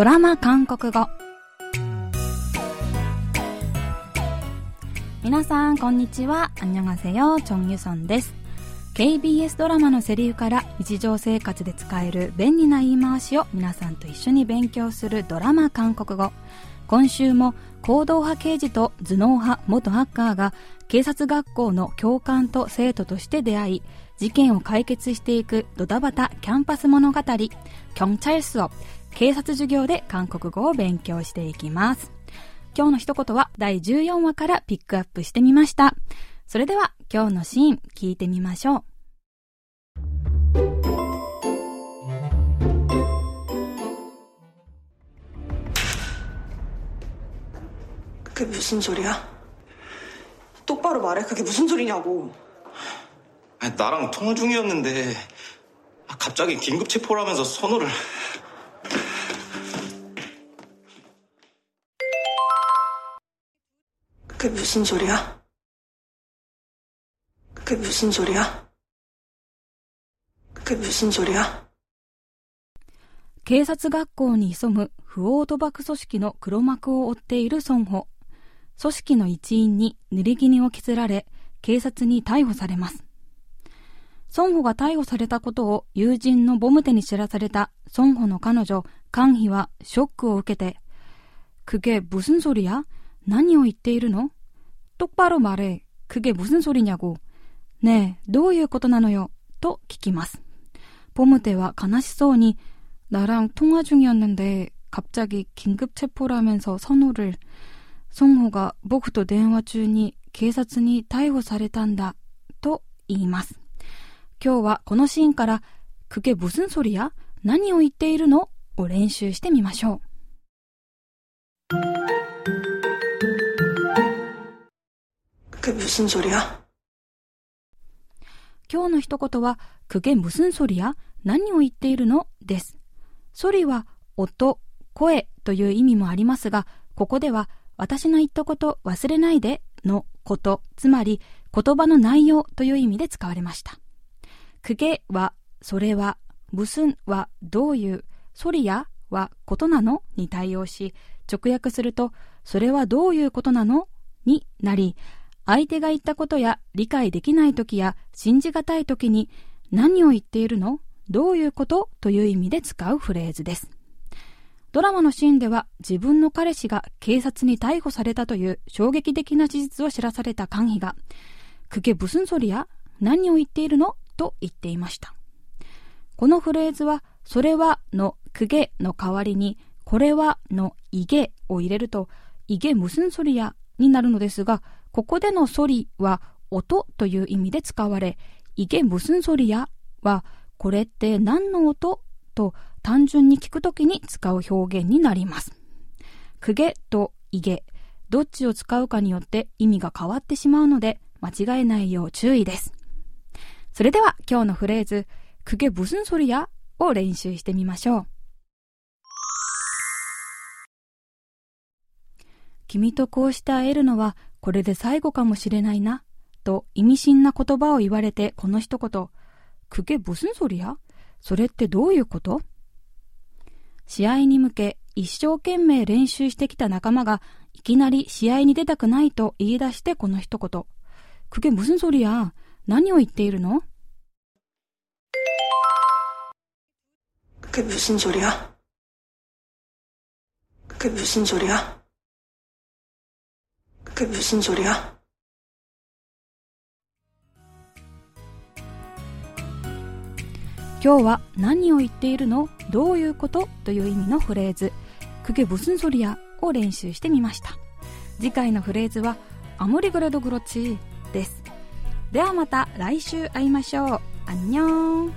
ドラマ韓国語。皆さんこんにちは。アンニョンハセヨチョンユソンです KBS ドラマのセリフから日常生活で使える便利な言い回しを皆さんと一緒に勉強するドラマ韓国語。今週も行動派刑事と頭脳派元ハッカーが警察学校の教官と生徒として出会い事件を解決していくドタバタキャンパス物語경찰수업警察授業で韓国語を勉強していきます今日の一言は第14話からピックアップしてみましたそれでは今日のシーン聞いてみましょう그게무슨소리야똑바로말해그게무슨소리냐고 아니, 나랑 통화 중이었는데 아, 갑자기 긴급 체포라면서 선호를 그게 무슨 소리야? 그게 무슨 소리야? 그게 무슨 소리야? 警察学校に潜む不法賭博組織の黒幕を追っている孫保組織の一員に濡れ衣を着せられ警察に逮捕されます 孫保が逮捕されたことを友人のボムテに知らされた孫保の彼女カンヒはショックを受けて그게무슨소리야何を言っているの똑바로말해그게무슨소리냐고ねえ、どういうことなのよと聞きます。ボムテは悲しそうに나랑통화중이었는데갑자기긴급체포라면서선호를孫保が僕と電話中に警察に逮捕されたんだと言います。 今日はこのシーンから、くケブスンソリや何を言っているの？を練習してみましょう。クケブスンソや？今日の一言は、くケブスンソリや何を言っているの？です。ソリは音、声という意味もありますが、ここでは私の言ったこと忘れないでのこと、つまり言葉の内容という意味で使われました。くげは、それは、ぶすんは、どういう、そりやは、ことなのに対応し、直訳すると、それはどういうことなのになり、相手が言ったことや理解できない時や信じがたい時に、何を言っているの？どういうことという意味で使うフレーズです。ドラマのシーンでは自分の彼氏が警察に逮捕されたという衝撃的な事実を知らされた官ンが、クげブスンソリア何を言っているの？と言っていました。このフレーズは、それはのくげの代わりに、これはのいげを入れると、いげむすんそりやになるのですが、ここでのソリは音という意味で使われ、いげむすんそりやは、これって何の音と単純に聞くときに使う表現になります。くげといげ、どっちを使うかによって意味が変わってしまうので、間違えないよう注意です。それでは今日のフレーズ、くげ무슨소리야を練習してみましょう。君とこうして会えるのはこれで最後かもしれないな、と意味深な言葉を言われてこの一言、くげ무슨소리야それってどういうこと試合に向け一生懸命練習してきた仲間がいきなり試合に出たくないと言い出してこの一言。くげ무슨소리야何を言っているの 그게무슨소리야그게무슨소리야그게무슨소리야今日は何を言っているのどういうことという意味のフレーズ、그게무슨소리야を練習してみました。次回のフレーズは、아무리그래도그렇지です。ではまた来週会いましょう。アンニョン